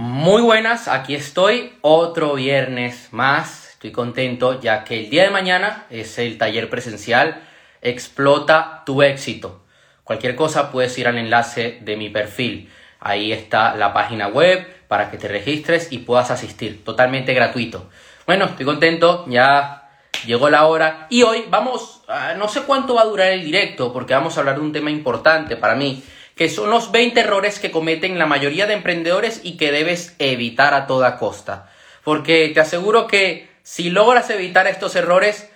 Muy buenas, aquí estoy, otro viernes más. Estoy contento ya que el día de mañana es el taller presencial Explota tu éxito. Cualquier cosa puedes ir al enlace de mi perfil. Ahí está la página web para que te registres y puedas asistir. Totalmente gratuito. Bueno, estoy contento, ya llegó la hora. Y hoy vamos, no sé cuánto va a durar el directo porque vamos a hablar de un tema importante para mí que son los 20 errores que cometen la mayoría de emprendedores y que debes evitar a toda costa. Porque te aseguro que si logras evitar estos errores,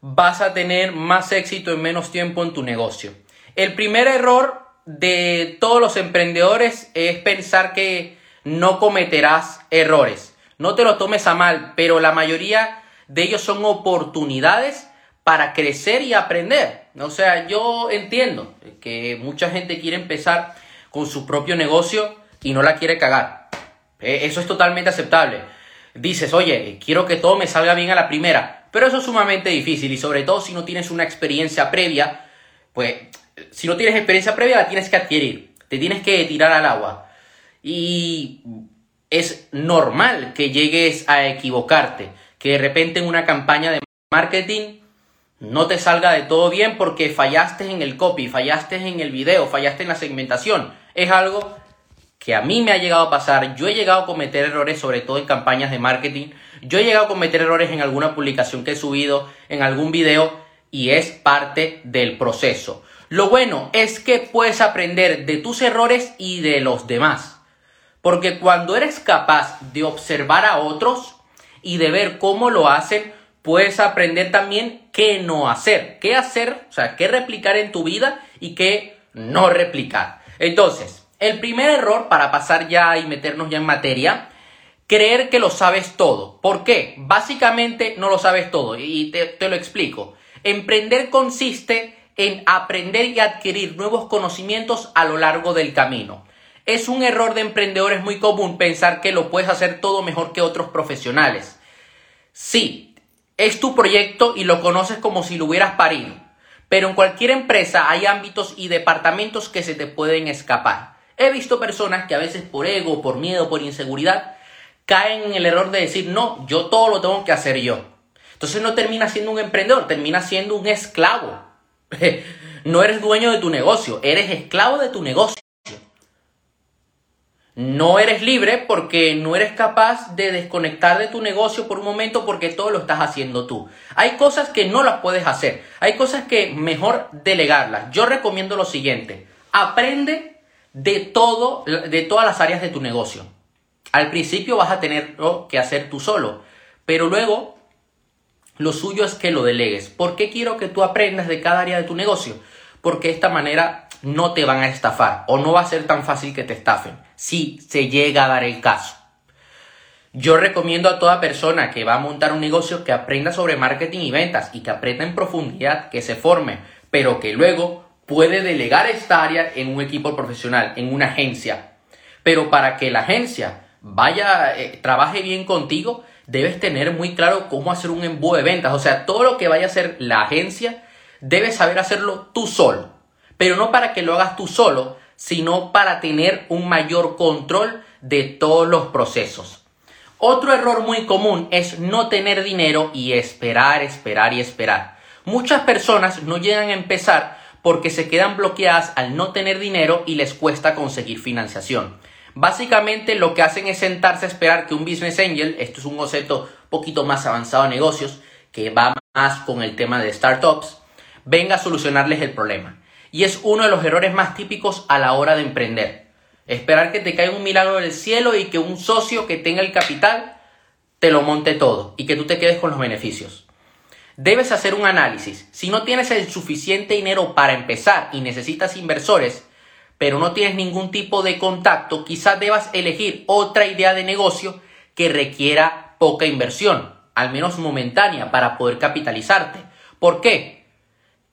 vas a tener más éxito en menos tiempo en tu negocio. El primer error de todos los emprendedores es pensar que no cometerás errores. No te lo tomes a mal, pero la mayoría de ellos son oportunidades para crecer y aprender. O sea, yo entiendo que mucha gente quiere empezar con su propio negocio y no la quiere cagar. E, eso es totalmente aceptable. Dices, oye, quiero que todo me salga bien a la primera, pero eso es sumamente difícil y sobre todo si no tienes una experiencia previa, pues si no tienes experiencia previa la tienes que adquirir, te tienes que tirar al agua. Y es normal que llegues a equivocarte, que de repente en una campaña de marketing no te salga de todo bien porque fallaste en el copy, fallaste en el video, fallaste en la segmentación. Es algo que a mí me ha llegado a pasar. Yo he llegado a cometer errores, sobre todo en campañas de marketing. Yo he llegado a cometer errores en alguna publicación que he subido, en algún video, y es parte del proceso. Lo bueno es que puedes aprender de tus errores y de los demás. Porque cuando eres capaz de observar a otros y de ver cómo lo hacen, puedes aprender también qué no hacer, qué hacer, o sea, qué replicar en tu vida y qué no replicar. Entonces, el primer error para pasar ya y meternos ya en materia, creer que lo sabes todo. ¿Por qué? Básicamente no lo sabes todo y te, lo explico. Emprender consiste en aprender y adquirir nuevos conocimientos a lo largo del camino. Es un error de emprendedores muy común pensar que lo puedes hacer todo mejor que otros profesionales. Sí, es tu proyecto y lo conoces como si lo hubieras parido. Pero en cualquier empresa hay ámbitos y departamentos que se te pueden escapar. He visto personas que a veces por ego, por miedo, por inseguridad, caen en el error de decir, no, yo todo lo tengo que hacer yo. Entonces no termina siendo un emprendedor, termina siendo un esclavo. no eres dueño de tu negocio, eres esclavo de tu negocio. No eres libre porque no eres capaz de desconectar de tu negocio por un momento porque todo lo estás haciendo tú. Hay cosas que no las puedes hacer. Hay cosas que mejor delegarlas. Yo recomiendo lo siguiente. Aprende de todo, de todas las áreas de tu negocio. Al principio vas a tener que hacer tú solo, pero luego lo suyo es que lo delegues. ¿Por qué quiero que tú aprendas de cada área de tu negocio? Porque de esta manera no te van a estafar o no va a ser tan fácil que te estafen si se llega a dar el caso. Yo recomiendo a toda persona que va a montar un negocio que aprenda sobre marketing y ventas y que aprenda en profundidad, que se forme, pero que luego puede delegar esta área en un equipo profesional, en una agencia. Pero para que la agencia vaya, eh, trabaje bien contigo, debes tener muy claro cómo hacer un embudo de ventas. O sea, todo lo que vaya a hacer la agencia, debes saber hacerlo tú solo. Pero no para que lo hagas tú solo, sino para tener un mayor control de todos los procesos. Otro error muy común es no tener dinero y esperar, esperar y esperar. Muchas personas no llegan a empezar porque se quedan bloqueadas al no tener dinero y les cuesta conseguir financiación. Básicamente lo que hacen es sentarse a esperar que un business angel, esto es un concepto poquito más avanzado de negocios, que va más con el tema de startups, venga a solucionarles el problema. Y es uno de los errores más típicos a la hora de emprender. Esperar que te caiga un milagro del cielo y que un socio que tenga el capital te lo monte todo y que tú te quedes con los beneficios. Debes hacer un análisis. Si no tienes el suficiente dinero para empezar y necesitas inversores, pero no tienes ningún tipo de contacto, quizás debas elegir otra idea de negocio que requiera poca inversión, al menos momentánea, para poder capitalizarte. ¿Por qué?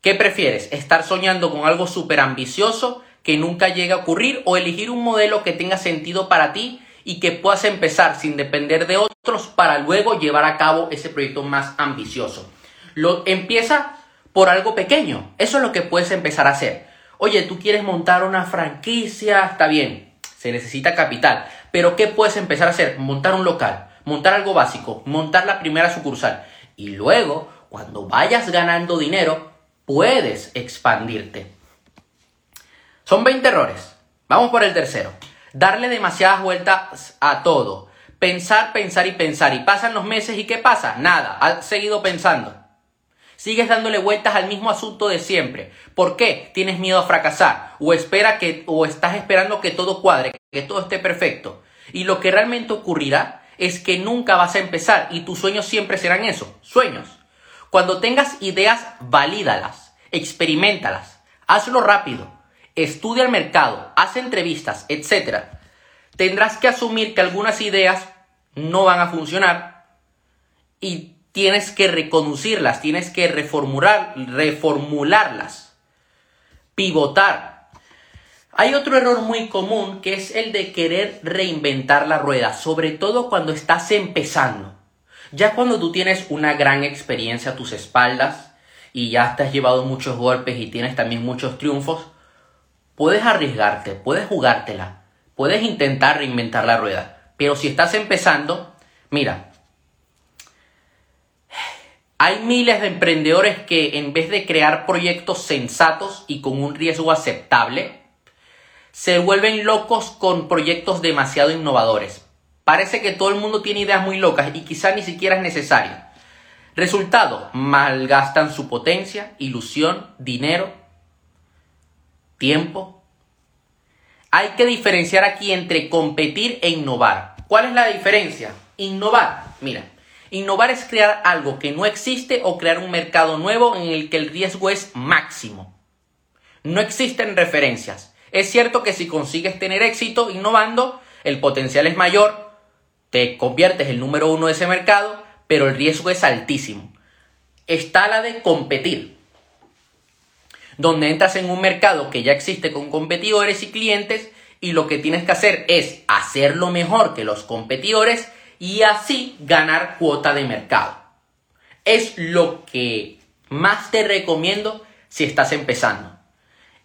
¿Qué prefieres? ¿Estar soñando con algo súper ambicioso que nunca llegue a ocurrir o elegir un modelo que tenga sentido para ti y que puedas empezar sin depender de otros para luego llevar a cabo ese proyecto más ambicioso? Lo, empieza por algo pequeño. Eso es lo que puedes empezar a hacer. Oye, tú quieres montar una franquicia, está bien. se necesita capital. Pero ¿qué puedes empezar a hacer? Montar un local, montar algo básico, montar la primera sucursal. Y luego, cuando vayas ganando dinero, puedes expandirte. Son 20 errores. Vamos por el tercero. Darle demasiadas vueltas a todo. Pensar, pensar y pensar. Y pasan los meses y ¿qué pasa? Nada. Has seguido pensando. Sigues dándole vueltas al mismo asunto de siempre. ¿Por qué? Tienes miedo a fracasar. O, espera que, o estás esperando que todo cuadre, que todo esté perfecto. Y lo que realmente ocurrirá es que nunca vas a empezar y tus sueños siempre serán eso, sueños. Cuando tengas ideas, valídalas, experimentalas, hazlo rápido, estudia el mercado, haz entrevistas, etc. Tendrás que asumir que algunas ideas no van a funcionar y tienes que reconducirlas, tienes que reformular, reformularlas, pivotar. Hay otro error muy común que es el de querer reinventar la rueda, sobre todo cuando estás empezando. Ya cuando tú tienes una gran experiencia a tus espaldas y ya te has llevado muchos golpes y tienes también muchos triunfos, puedes arriesgarte, puedes jugártela, puedes intentar reinventar la rueda. Pero si estás empezando, mira, hay miles de emprendedores que en vez de crear proyectos sensatos y con un riesgo aceptable, se vuelven locos con proyectos demasiado innovadores. Parece que todo el mundo tiene ideas muy locas y quizá ni siquiera es necesario. Resultado, malgastan su potencia, ilusión, dinero, tiempo. Hay que diferenciar aquí entre competir e innovar. ¿Cuál es la diferencia? Innovar. Mira, Innovar es crear algo que no existe o crear un mercado nuevo en el que el riesgo es máximo. No existen referencias. Es cierto que si consigues tener éxito innovando, el potencial es mayor, te conviertes el número uno de ese mercado, pero el riesgo es altísimo. Está la de competir, donde entras en un mercado que ya existe con competidores y clientes y lo que tienes que hacer es hacerlo mejor que los competidores y así ganar cuota de mercado. Es lo que más te recomiendo si estás empezando.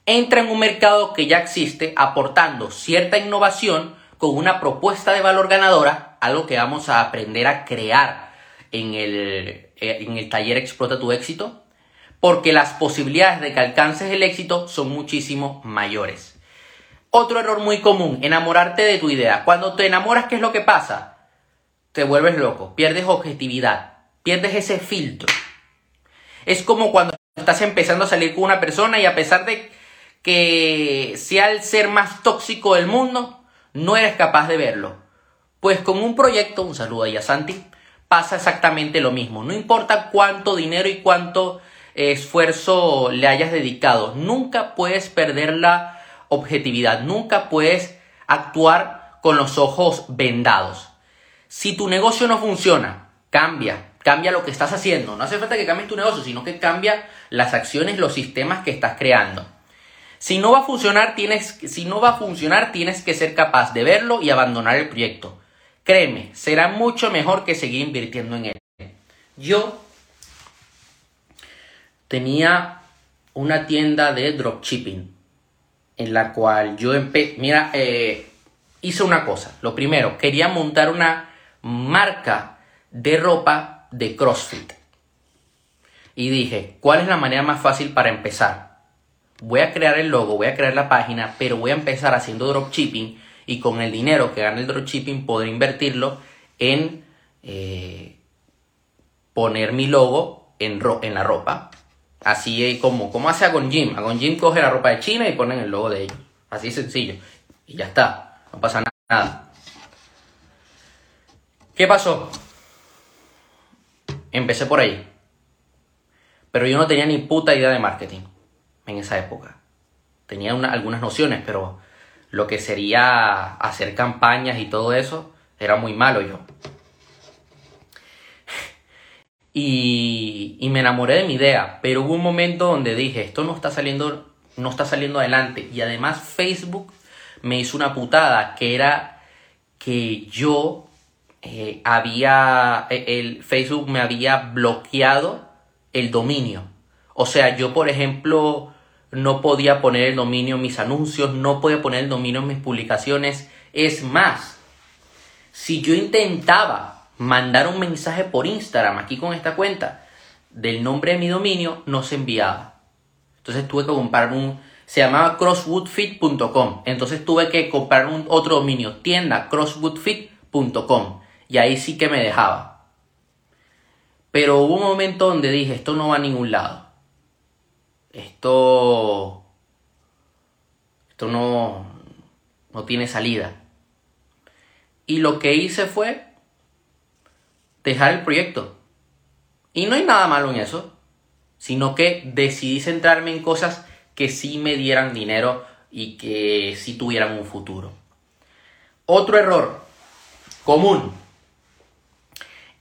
Entra en un mercado que ya existe aportando cierta innovación con una propuesta de valor ganadora, algo que vamos a aprender a crear en el, eh, en el taller Explota tu éxito, porque las posibilidades de que alcances el éxito son muchísimo mayores. Otro error muy común, enamorarte de tu idea. Cuando te enamoras, ¿qué es lo que pasa? te vuelves loco, pierdes objetividad, pierdes ese filtro. Es como cuando estás empezando a salir con una persona y a pesar de que sea el ser más tóxico del mundo, no eres capaz de verlo. Pues con un proyecto, un saludo a Santi, pasa exactamente lo mismo. No importa cuánto dinero y cuánto esfuerzo le hayas dedicado, nunca puedes perder la objetividad, nunca puedes actuar con los ojos vendados. Si tu negocio no funciona, cambia, cambia lo que estás haciendo. No hace falta que cambies tu negocio, sino que cambia las acciones, los sistemas que estás creando. Si no va a funcionar, tienes, si no va a funcionar, tienes que ser capaz de verlo y abandonar el proyecto. Créeme, será mucho mejor que seguir invirtiendo en él. Yo tenía una tienda de dropshipping en la cual yo empecé, mira, eh, hice una cosa. Lo primero, quería montar una marca de ropa de CrossFit. Y dije, ¿cuál es la manera más fácil para empezar? Voy a crear el logo, voy a crear la página, pero voy a empezar haciendo dropshipping y con el dinero que gane el dropshipping podré invertirlo en eh, poner mi logo en, en la ropa. Así como, como hace Agon Jim. Agon Jim coge la ropa de China y ponen el logo de ellos. Así sencillo. Y ya está. No pasa nada. ¿Qué pasó? Empecé por ahí. Pero yo no tenía ni puta idea de marketing en esa época. Tenía algunas nociones, pero lo que sería hacer campañas y todo eso era muy malo yo. Y, y, me enamoré de mi idea, pero hubo un momento donde dije, esto no está saliendo, no está saliendo adelante. Y además Facebook me hizo una putada, que era que yo eh, había, eh, el Facebook me había bloqueado el dominio. O sea, yo por ejemplo no podía poner el dominio en mis anuncios, no podía poner el dominio en mis publicaciones Es más, si yo intentaba mandar un mensaje por Instagram aquí con esta cuenta del nombre de mi dominio, no se enviaba. Entonces tuve que comprar un, se llamaba crosswoodfit.com. Entonces tuve que comprar un otro dominio, tienda crosswoodfit.com. Y ahí sí que me dejaba. Pero hubo un momento donde dije, esto no va a ningún lado. Esto... Esto no, no tiene salida. Y lo que hice fue dejar el proyecto. Y no hay nada malo en eso, sino que decidí centrarme en cosas que sí me dieran dinero y que sí tuvieran un futuro. Otro error común.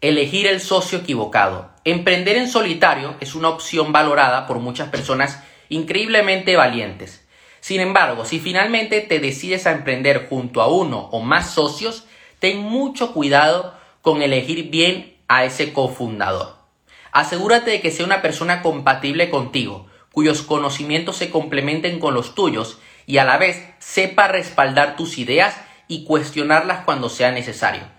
Elegir el socio equivocado. Emprender en solitario es una opción valorada por muchas personas increíblemente valientes. Sin embargo, si finalmente te decides a emprender junto a uno o más socios, ten mucho cuidado con elegir bien a ese cofundador. Asegúrate de que sea una persona compatible contigo, cuyos conocimientos se complementen con los tuyos y a la vez sepa respaldar tus ideas y cuestionarlas cuando sea necesario.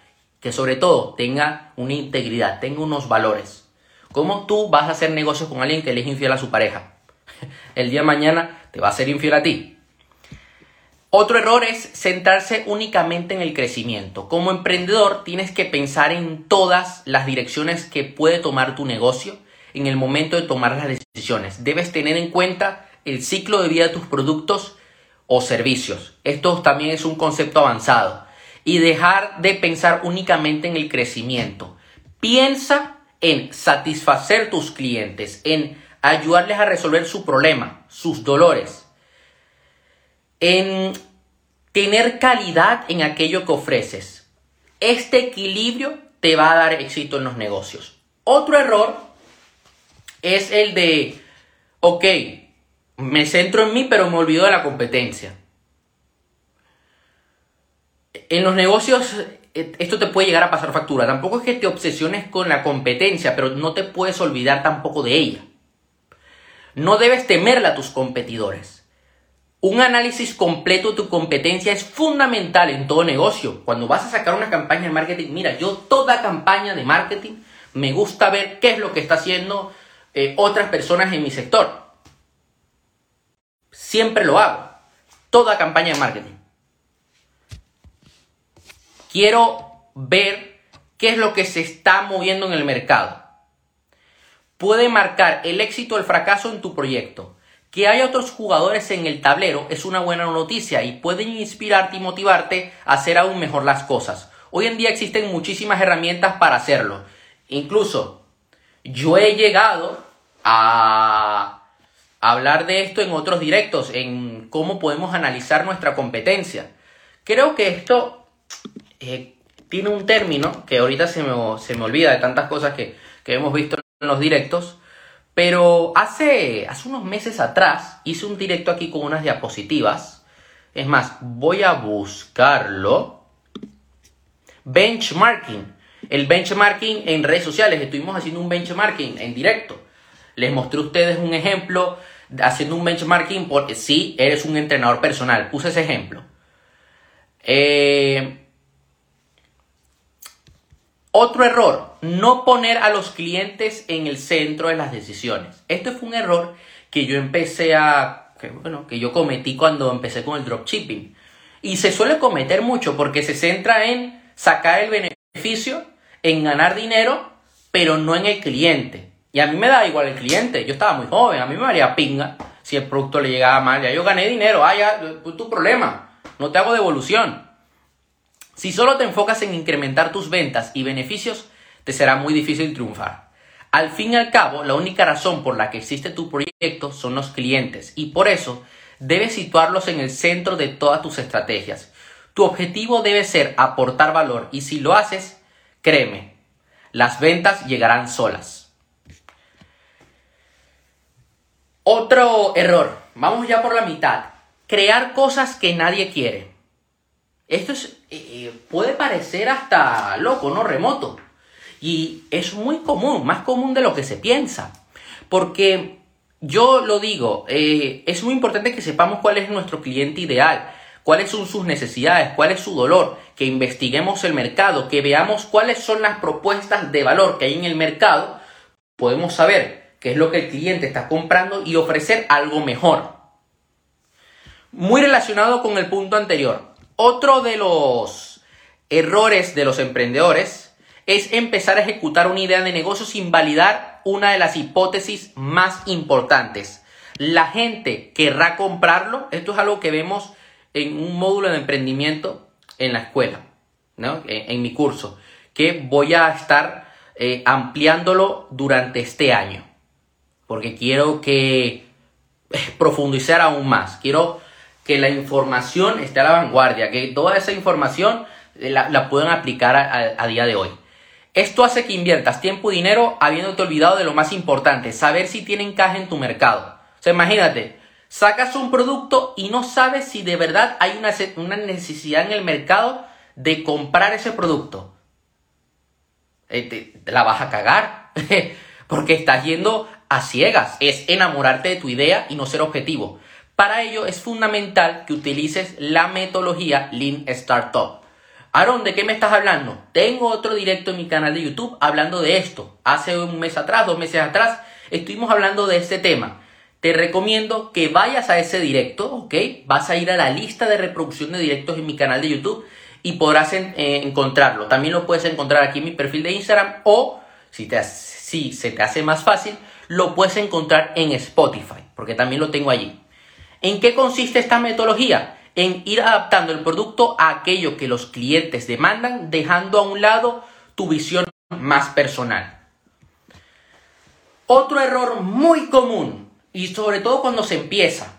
Que sobre todo tenga una integridad, tenga unos valores. ¿Cómo tú vas a hacer negocios con alguien que le es infiel a su pareja? El día de mañana te va a ser infiel a ti. Otro error es centrarse únicamente en el crecimiento. Como emprendedor tienes que pensar en todas las direcciones que puede tomar tu negocio en el momento de tomar las decisiones. Debes tener en cuenta el ciclo de vida de tus productos o servicios. Esto también es un concepto avanzado. Y dejar de pensar únicamente en el crecimiento. Piensa en satisfacer tus clientes, en ayudarles a resolver su problema, sus dolores, en tener calidad en aquello que ofreces. Este equilibrio te va a dar éxito en los negocios. Otro error es el de, ok, me centro en mí pero me olvido de la competencia. En los negocios eh, esto te puede llegar a pasar factura. Tampoco es que te obsesiones con la competencia, pero no te puedes olvidar tampoco de ella. No debes temerla a tus competidores. Un análisis completo de tu competencia es fundamental en todo negocio. Cuando vas a sacar una campaña de marketing, mira, yo toda campaña de marketing me gusta ver qué es lo que está haciendo eh, otras personas en mi sector. Siempre lo hago. Toda campaña de marketing. Quiero ver qué es lo que se está moviendo en el mercado. Puede marcar el éxito o el fracaso en tu proyecto. Que haya otros jugadores en el tablero es una buena noticia y pueden inspirarte y motivarte a hacer aún mejor las cosas. Hoy en día existen muchísimas herramientas para hacerlo. Incluso yo he llegado a hablar de esto en otros directos, en cómo podemos analizar nuestra competencia. Creo que esto eh, tiene un término que ahorita se me, se me olvida de tantas cosas que, que, hemos visto en los directos, pero hace, hace unos meses atrás hice un directo aquí con unas diapositivas. Es más, voy a buscarlo. Benchmarking. El benchmarking en redes sociales. Estuvimos haciendo un benchmarking en directo. Les mostré a ustedes un ejemplo haciendo un benchmarking porque si eres un entrenador personal. Puse ese ejemplo. Eh, otro error, no poner a los clientes en el centro de las decisiones. Esto fue un error que yo empecé a, bueno, que yo cometí cuando empecé con el dropshipping. Y se suele cometer mucho porque se centra en sacar el beneficio, en ganar dinero, pero no en el cliente. Y a mí me da igual el cliente. Yo estaba muy joven, a mí me haría pinga si el producto le llegaba mal. Ya yo gané dinero, ah, ya, tu problema. No te hago devolución. Si solo te enfocas en incrementar tus ventas y beneficios, te será muy difícil triunfar. Al fin y al cabo, la única razón por la que existe tu proyecto son los clientes y por eso debes situarlos en el centro de todas tus estrategias. Tu objetivo debe ser aportar valor y si lo haces, créeme, las ventas llegarán solas. Otro error, vamos ya por la mitad, crear cosas que nadie quiere. Esto es, eh, eh, puede parecer hasta loco, ¿no? Remoto. Y es muy común, más común de lo que se piensa. Porque yo lo digo, eh, es muy importante que sepamos cuál es nuestro cliente ideal. cuáles son sus necesidades, cuál es su dolor, que investiguemos el mercado, que veamos cuáles son las propuestas de valor que hay en el mercado, podemos saber qué es lo que el cliente está comprando y ofrecer algo mejor. Muy relacionado con el punto anterior, otro de los errores de los emprendedores es empezar a ejecutar una idea de negocio sin validar una de las hipótesis más importantes. La gente querrá comprarlo. Esto es algo que vemos en un módulo de emprendimiento en la escuela, ¿no? en, mi curso, que voy a estar eh, ampliándolo durante este año, porque quiero que eh, profundizar aún más. Quiero que la información esté a la vanguardia, que toda esa información eh, la, puedan aplicar a día de hoy. Esto hace que inviertas tiempo y dinero habiéndote olvidado de lo más importante, saber si tiene encaje en tu mercado. O sea, imagínate, sacas un producto y no sabes si de verdad hay una, necesidad en el mercado de comprar ese producto. Eh, la vas a cagar, porque estás yendo a ciegas. Es enamorarte de tu idea y no ser objetivo. Para ello es fundamental que utilices la metodología Lean Startup. Aaron, ¿de qué me estás hablando? Tengo otro directo en mi canal de YouTube hablando de esto. Hace un mes atrás, dos meses atrás, estuvimos hablando de este tema. Te recomiendo que vayas a ese directo, ¿ok? Vas a ir a la lista de reproducción de directos en mi canal de YouTube y podrás eh, encontrarlo. También lo puedes encontrar aquí en mi perfil de Instagram o, si, se te hace más fácil, lo puedes encontrar en Spotify, porque también lo tengo allí. ¿En qué consiste esta metodología? en ir adaptando el producto a aquello que los clientes demandan, dejando a un lado tu visión más personal. Otro error muy común, y sobre todo cuando se empieza,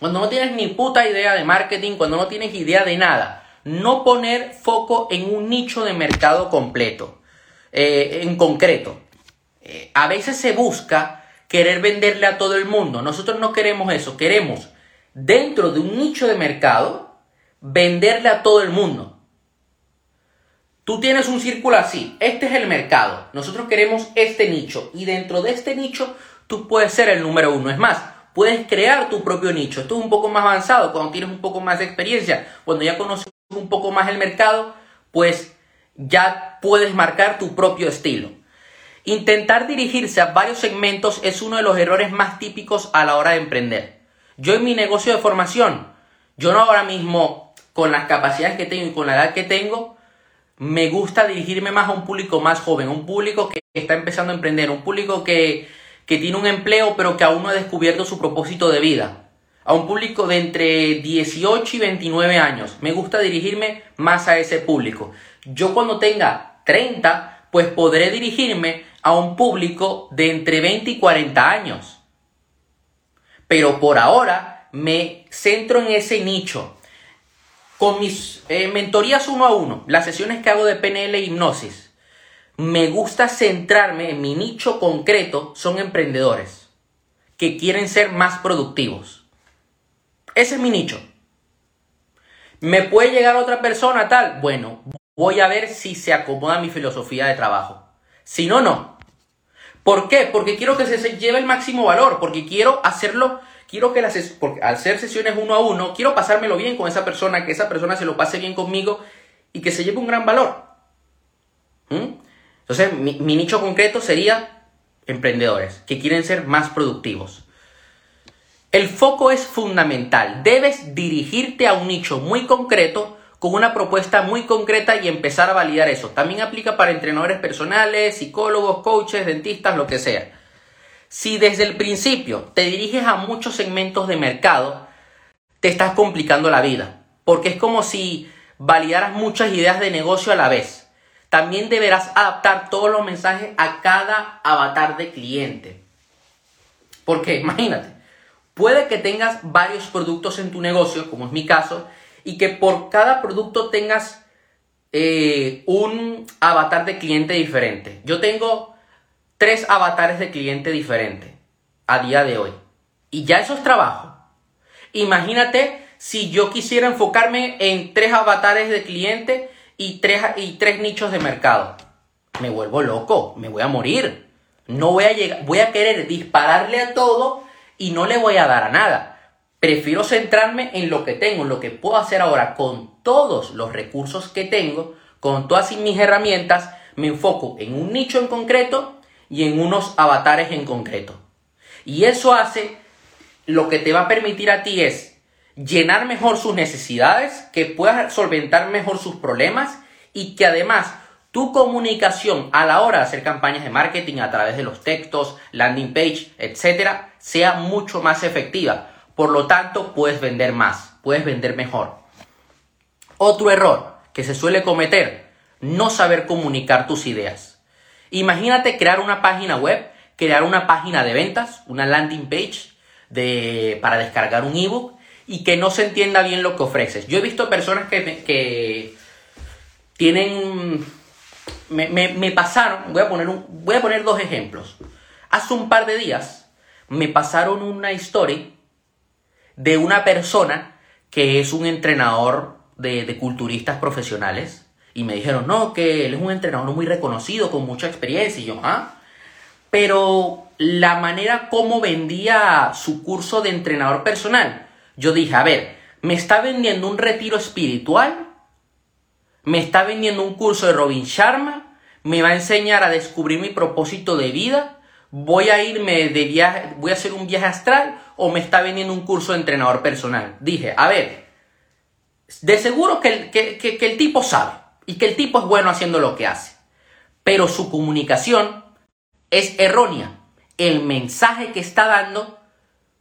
cuando no tienes ni puta idea de marketing, cuando no tienes idea de nada, no poner foco en un nicho de mercado completo, eh, en concreto. Eh, a veces se busca querer venderle a todo el mundo. Nosotros no queremos eso, queremos dentro de un nicho de mercado, venderle a todo el mundo. Tú tienes un círculo así, este es el mercado, nosotros queremos este nicho y dentro de este nicho tú puedes ser el número uno. Es más, puedes crear tu propio nicho. Esto es un poco más avanzado cuando tienes un poco más de experiencia, cuando ya conoces un poco más el mercado, pues ya puedes marcar tu propio estilo. Intentar dirigirse a varios segmentos es uno de los errores más típicos a la hora de emprender. Yo en mi negocio de formación, yo no ahora mismo con las capacidades que tengo y con la edad que tengo, me gusta dirigirme más a un público más joven, un público que está empezando a emprender, un público que, que tiene un empleo pero que aún no ha descubierto su propósito de vida. A un público de entre 18 y 29 años. Me gusta dirigirme más a ese público. Yo cuando tenga 30, pues podré dirigirme a un público de entre 20 y 40 años. Pero por ahora me centro en ese nicho. Con mis eh, mentorías uno a uno, las sesiones que hago de PNL e hipnosis, me gusta centrarme en mi nicho concreto, son emprendedores que quieren ser más productivos. Ese es mi nicho. ¿Me puede llegar otra persona tal? Bueno, voy a ver si se acomoda mi filosofía de trabajo. Si no, no. ¿Por qué? Porque quiero que se lleve el máximo valor, porque quiero hacerlo, quiero que las, porque al hacer sesiones uno a uno, quiero pasármelo bien con esa persona, que esa persona se lo pase bien conmigo y que se lleve un gran valor. ¿Mm? Entonces, mi, mi nicho concreto sería emprendedores que quieren ser más productivos. El foco es fundamental. Debes dirigirte a un nicho muy concreto con una propuesta muy concreta y empezar a validar eso. También aplica para entrenadores personales, psicólogos, coaches, dentistas, lo que sea. Si desde el principio te diriges a muchos segmentos de mercado, te estás complicando la vida, porque es como si validaras muchas ideas de negocio a la vez. También deberás adaptar todos los mensajes a cada avatar de cliente. Porque imagínate, puede que tengas varios productos en tu negocio, como es mi caso, y que por cada producto tengas eh, un avatar de cliente diferente. Yo tengo tres avatares de cliente diferentes a día de hoy. Y ya eso es trabajo. Imagínate si yo quisiera enfocarme en tres avatares de cliente y tres, y tres nichos de mercado. Me vuelvo loco, me voy a morir. No voy a llegar, voy a querer dispararle a todo y no le voy a dar a nada. Prefiero centrarme en lo que tengo, en lo que puedo hacer ahora con todos los recursos que tengo, con todas mis herramientas, me enfoco en un nicho en concreto y en unos avatares en concreto. Y eso hace, lo que te va a permitir a ti es llenar mejor sus necesidades, que puedas solventar mejor sus problemas y que además tu comunicación a la hora de hacer campañas de marketing a través de los textos, landing page, etcétera, sea mucho más efectiva. Por lo tanto, puedes vender más, puedes vender mejor. Otro error que se suele cometer, no saber comunicar tus ideas. Imagínate crear una página web, crear una página de ventas, una landing page de, para descargar un ebook y que no se entienda bien lo que ofreces. Yo he visto personas que, que tienen... Me, me, pasaron, voy a, poner un, voy a poner dos ejemplos. Hace un par de días me pasaron una historia de una persona que es un entrenador de, de, culturistas profesionales y me dijeron, no, que él es un entrenador muy reconocido, con mucha experiencia y yo, ah, pero la manera como vendía su curso de entrenador personal yo dije, a ver, ¿me está vendiendo un retiro espiritual? ¿Me está vendiendo un curso de Robin Sharma? ¿Me va a enseñar a descubrir mi propósito de vida? ¿Voy a irme de viaje, voy a hacer un viaje astral? ¿O me está vendiendo un curso de entrenador personal? Dije, a ver, de seguro que que el tipo sabe y que el tipo es bueno haciendo lo que hace. Pero su comunicación es errónea. El mensaje que está dando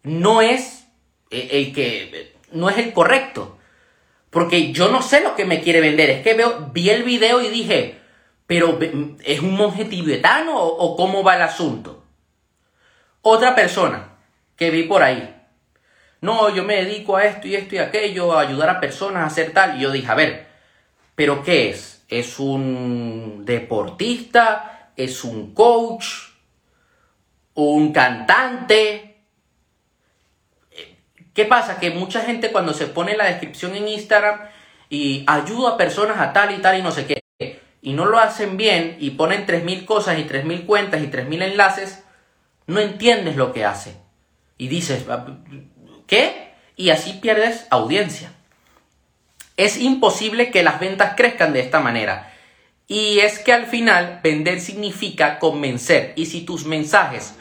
no es eh, el que no es el correcto. Porque yo no sé lo que me quiere vender. Es que veo, vi el video y dije, pero ¿es un monje tibetano o, cómo va el asunto? Otra persona que vi por ahí. No, yo me dedico a esto y esto y aquello, a ayudar a personas a hacer tal. Y yo dije, a ver, ¿pero qué es? ¿Es un deportista? ¿Es un coach? ¿Un cantante? ¿Qué pasa? Que mucha gente cuando se pone la descripción en Instagram y ayuda a personas a tal y tal y no sé qué, y no lo hacen bien y ponen 3.000 cosas y 3.000 cuentas y 3.000 enlaces, no entiendes lo que hace. Y dices, ah, ¿qué? Y así pierdes audiencia. Es imposible que las ventas crezcan de esta manera. Y es que al final vender significa convencer. Y si tus mensajes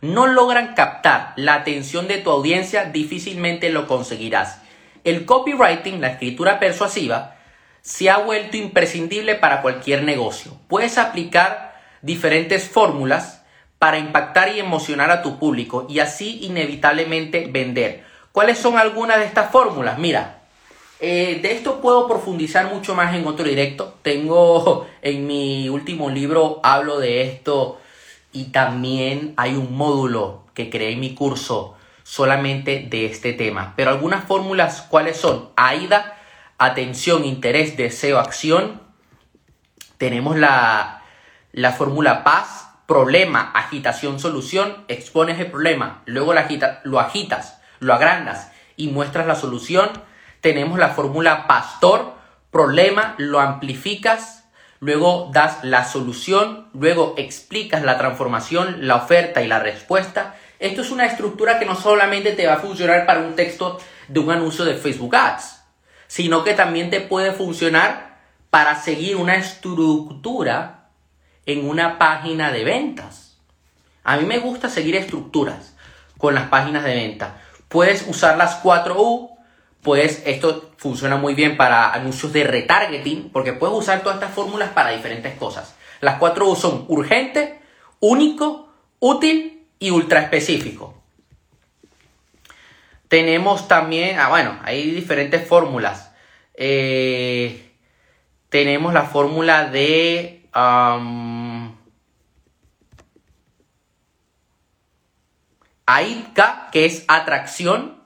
no logran captar la atención de tu audiencia, difícilmente lo conseguirás. El copywriting, la escritura persuasiva, se ha vuelto imprescindible para cualquier negocio. Puedes aplicar diferentes fórmulas para impactar y emocionar a tu público y así inevitablemente vender. ¿Cuáles son algunas de estas fórmulas? Mira, eh, de esto puedo profundizar mucho más en otro directo. Tengo en mi último libro, hablo de esto y también hay un módulo que creé en mi curso solamente de este tema. Pero algunas fórmulas, ¿cuáles son? AIDA, atención, interés, deseo, acción. Tenemos la, la fórmula paz, problema, agitación, solución. Expones el problema, luego lo, agitas, lo agrandas y muestras la solución. Tenemos la fórmula pastor, problema, lo amplificas, luego das la solución, luego explicas la transformación, la oferta y la respuesta. Esto es una estructura que no solamente te va a funcionar para un texto de un anuncio de Facebook Ads, sino que también te puede funcionar para seguir una estructura en una página de ventas. A mí me gusta seguir estructuras con las páginas de venta. Puedes usar las 4U, pues esto funciona muy bien para anuncios de retargeting, porque puedes usar todas estas fórmulas para diferentes cosas. Las cuatro U son urgente, único, útil y ultra específico. Tenemos también, ah, bueno, hay diferentes fórmulas. Eh, tenemos la fórmula de AIDCA, que es atracción,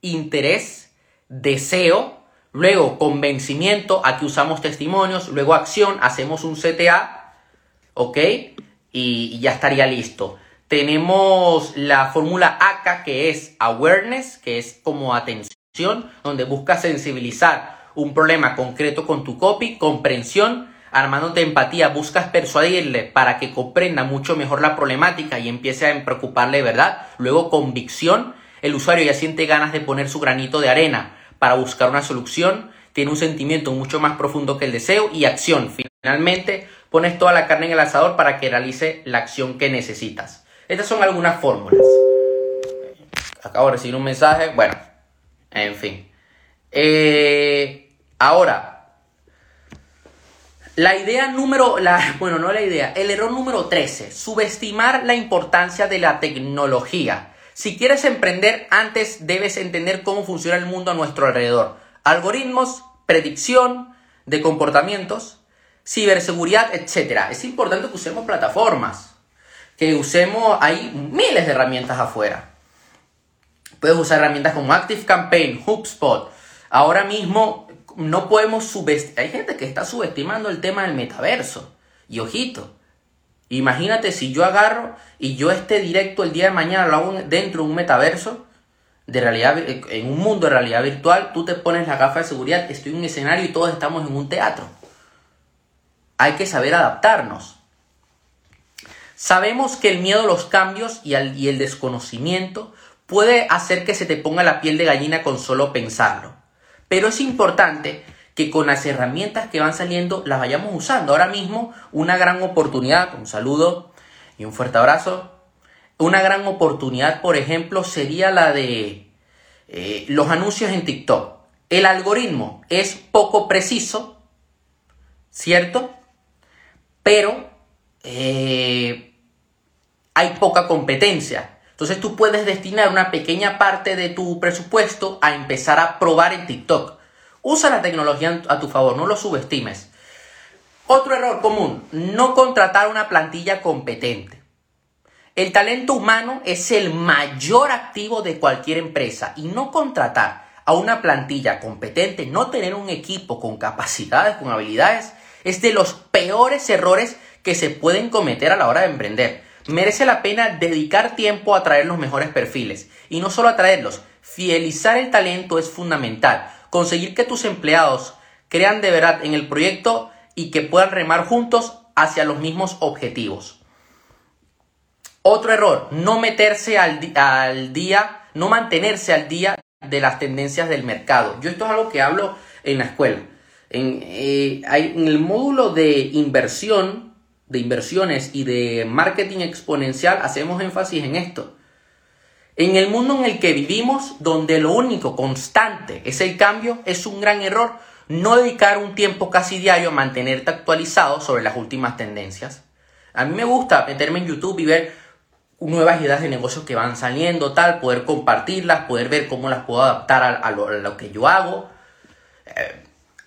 interés, deseo, luego convencimiento, aquí usamos testimonios, luego acción, hacemos un CTA, ¿ok? Y, ya estaría listo. Tenemos la fórmula ACA que es awareness, que es como atención, donde buscas sensibilizar un problema concreto con tu copy, comprensión, armándote empatía, buscas persuadirle para que comprenda mucho mejor la problemática y empiece a preocuparle, ¿verdad? Luego convicción, el usuario ya siente ganas de poner su granito de arena para buscar una solución, tiene un sentimiento mucho más profundo que el deseo y acción. Finalmente, pones toda la carne en el asador para que realice la acción que necesitas. Estas son algunas fórmulas. Acabo de recibir un mensaje. Bueno, en fin. Eh, ahora, la idea número, la, bueno, no la idea, el error número 13, subestimar la importancia de la tecnología. Si quieres emprender, antes debes entender cómo funciona el mundo a nuestro alrededor. Algoritmos, predicción de comportamientos, ciberseguridad, etc. Es importante que usemos plataformas, que usemos, hay miles de herramientas afuera. Puedes usar herramientas como Active Campaign, HubSpot. Ahora mismo no podemos subestimar, hay gente que está subestimando el tema del metaverso. Y ojito, imagínate si yo agarro y yo esté directo el día de mañana lo hago dentro de un metaverso, de realidad, en un mundo de realidad virtual, tú te pones la gafa de seguridad, estoy en un escenario y todos estamos en un teatro. Hay que saber adaptarnos. Sabemos que el miedo a los cambios y, y el desconocimiento puede hacer que se te ponga la piel de gallina con solo pensarlo. Pero es importante que con las herramientas que van saliendo las vayamos usando. Ahora mismo una gran oportunidad, un saludo y un fuerte abrazo. Una gran oportunidad, por ejemplo, sería la de eh, los anuncios en TikTok. El algoritmo es poco preciso, ¿cierto? Pero eh, hay poca competencia. Entonces tú puedes destinar una pequeña parte de tu presupuesto a empezar a probar en TikTok. Usa la tecnología a tu favor, no lo subestimes. Otro error común, no contratar una plantilla competente. El talento humano es el mayor activo de cualquier empresa y no contratar a una plantilla competente, no tener un equipo con capacidades, con habilidades, es de los peores errores que se pueden cometer a la hora de emprender. Merece la pena dedicar tiempo a traer los mejores perfiles. Y no solo a traerlos, fidelizar el talento es fundamental. Conseguir que tus empleados crean de verdad en el proyecto y que puedan remar juntos hacia los mismos objetivos. Otro error, no meterse al, al día, no mantenerse al día de las tendencias del mercado. Yo esto es algo que hablo en la escuela. En, eh, el módulo de inversión de inversiones y de marketing exponencial hacemos énfasis en esto. En el mundo en el que vivimos, donde lo único constante es el cambio, es un gran error no dedicar un tiempo casi diario a mantenerte actualizado sobre las últimas tendencias. A mí me gusta meterme en YouTube y ver nuevas ideas de negocios que van saliendo, tal, poder compartirlas, poder ver cómo las puedo adaptar a, lo, que yo hago. Eh,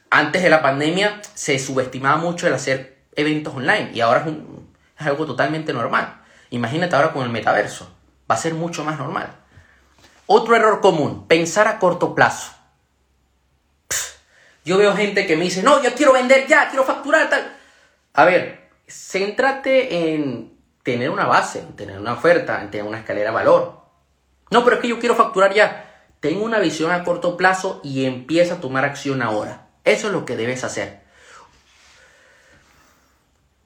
antes de la pandemia se subestimaba mucho el hacer eventos online y ahora es, algo totalmente normal. Imagínate ahora con el metaverso, va a ser mucho más normal. Otro error común, pensar a corto plazo. yo veo gente que me dice, no, yo quiero vender ya, quiero facturar tal. A ver, céntrate en tener una base, en tener una oferta, en tener una escalera de valor. No, pero es que yo quiero facturar ya. Ten una visión a corto plazo y empieza a tomar acción ahora. Eso es lo que debes hacer.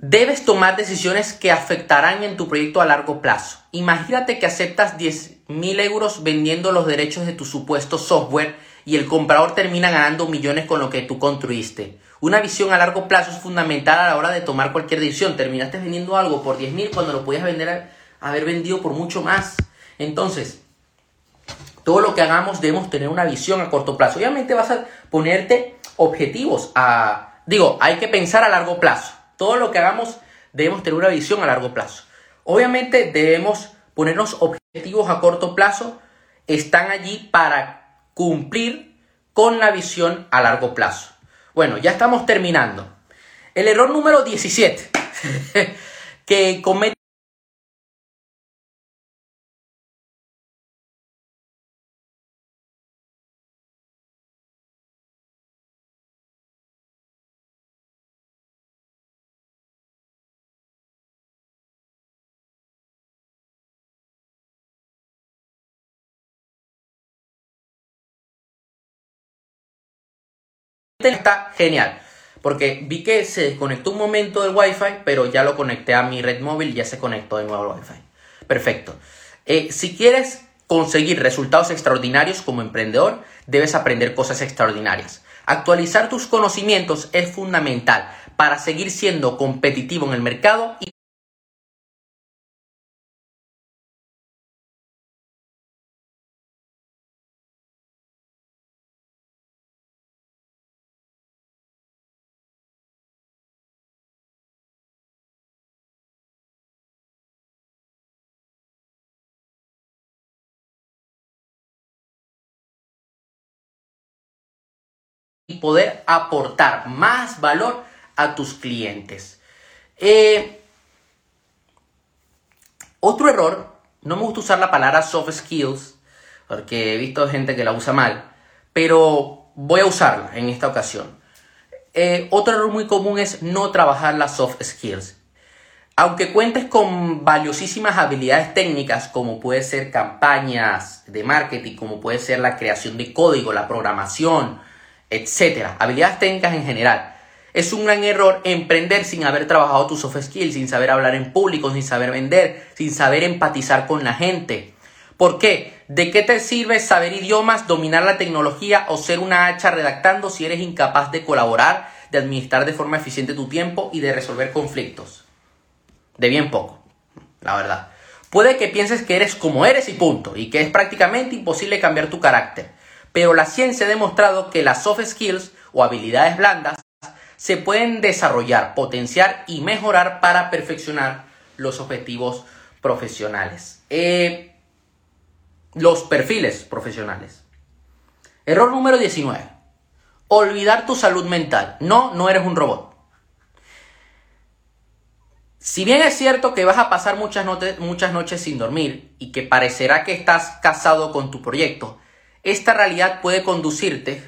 Debes tomar decisiones que afectarán en tu proyecto a largo plazo. Imagínate que aceptas 10 mil euros vendiendo los derechos de tu supuesto software y el comprador termina ganando millones con lo que tú construiste. Una visión a largo plazo es fundamental a la hora de tomar cualquier decisión. Terminaste vendiendo algo por 10 mil cuando lo podías vender, haber vendido por mucho más. Entonces, todo lo que hagamos debemos tener una visión a corto plazo. Obviamente vas a ponerte objetivos a... Digo, hay que pensar a largo plazo. Todo lo que hagamos debemos tener una visión a largo plazo. Obviamente debemos ponernos objetivos a corto plazo. Están allí para cumplir con la visión a largo plazo. Bueno, ya estamos terminando. El error número 17 que comete está genial. Porque vi que se desconectó un momento del Wi-Fi, pero ya lo conecté a mi red móvil y ya se conectó de nuevo al Wi-Fi. Perfecto. Eh, si quieres conseguir resultados extraordinarios como emprendedor, debes aprender cosas extraordinarias. Actualizar tus conocimientos es fundamental para seguir siendo competitivo en el mercado y y poder aportar más valor a tus clientes. Eh, otro error, no me gusta usar la palabra soft skills, porque he visto gente que la usa mal, pero voy a usarla en esta ocasión. Eh, otro error muy común es no trabajar las soft skills. Aunque cuentes con valiosísimas habilidades técnicas, como puede ser campañas de marketing, como puede ser la creación de código, la programación, etcétera. Habilidades técnicas en general. Es un gran error emprender sin haber trabajado tus soft skills, sin saber hablar en público, sin saber vender, sin saber empatizar con la gente. ¿Por qué? ¿De qué te sirve saber idiomas, dominar la tecnología o ser una hacha redactando si eres incapaz de colaborar, de administrar de forma eficiente tu tiempo y de resolver conflictos? De bien poco, la verdad. Puede que pienses que eres como eres y punto, y que es prácticamente imposible cambiar tu carácter. Pero la ciencia ha demostrado que las soft skills o habilidades blandas se pueden desarrollar, potenciar y mejorar para perfeccionar los objetivos profesionales. Eh, los perfiles profesionales. Error número 19. Olvidar tu salud mental. No, no eres un robot. Si bien es cierto que vas a pasar muchas, muchas noches sin dormir y que parecerá que estás casado con tu proyecto, esta realidad puede conducirte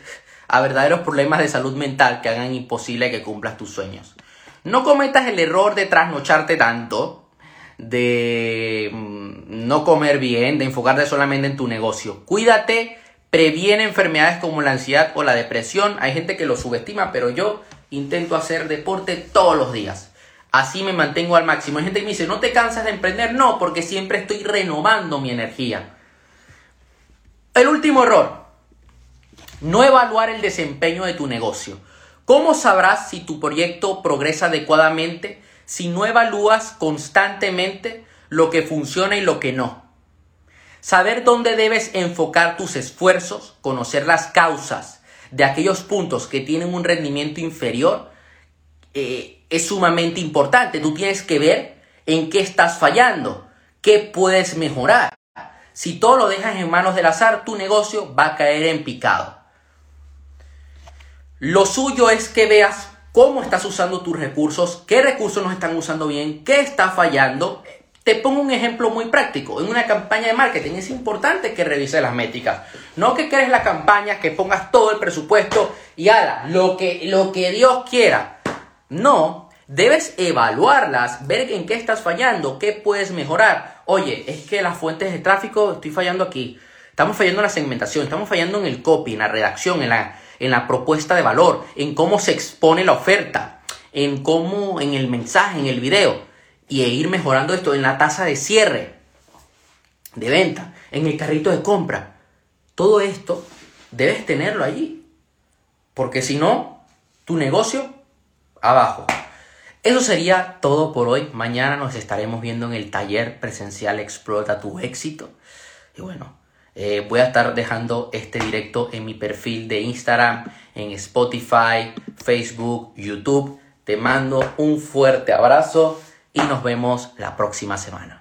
a verdaderos problemas de salud mental que hagan imposible que cumplas tus sueños. No cometas el error de trasnocharte tanto, de mm, no comer bien, de enfocarte solamente en tu negocio. Cuídate, previene enfermedades como la ansiedad o la depresión. Hay gente que lo subestima, pero yo intento hacer deporte todos los días. Así me mantengo al máximo. Hay gente que me dice, ¿no te cansas de emprender? No, porque siempre estoy renovando mi energía. El último error, no evaluar el desempeño de tu negocio. ¿Cómo sabrás si tu proyecto progresa adecuadamente si no evalúas constantemente lo que funciona y lo que no? Saber dónde debes enfocar tus esfuerzos, conocer las causas de aquellos puntos que tienen un rendimiento inferior, eh, es sumamente importante. Tú tienes que ver en qué estás fallando, qué puedes mejorar. Si todo lo dejas en manos del azar, tu negocio va a caer en picado. Lo suyo es que veas cómo estás usando tus recursos, qué recursos no están usando bien, qué está fallando. Te pongo un ejemplo muy práctico. En una campaña de marketing es importante que revises las métricas. No que crees la campaña, que pongas todo el presupuesto y haga lo que, lo que Dios quiera. No, debes evaluarlas, ver en qué estás fallando, qué puedes mejorar oye, es que las fuentes de tráfico, estoy fallando aquí. Estamos fallando en la segmentación, estamos fallando en el copy, en la redacción, en la, en la propuesta de valor, en cómo se expone la oferta, en cómo, en el mensaje, en el video. Y e ir mejorando esto en la tasa de cierre, de venta, en el carrito de compra. Todo esto debes tenerlo allí. Porque si no, tu negocio abajo. Eso sería todo por hoy. Mañana nos estaremos viendo en el taller presencial Explota tu éxito. Y bueno, eh, voy a estar dejando este directo en mi perfil de Instagram, en Spotify, Facebook, YouTube. Te mando un fuerte abrazo y nos vemos la próxima semana.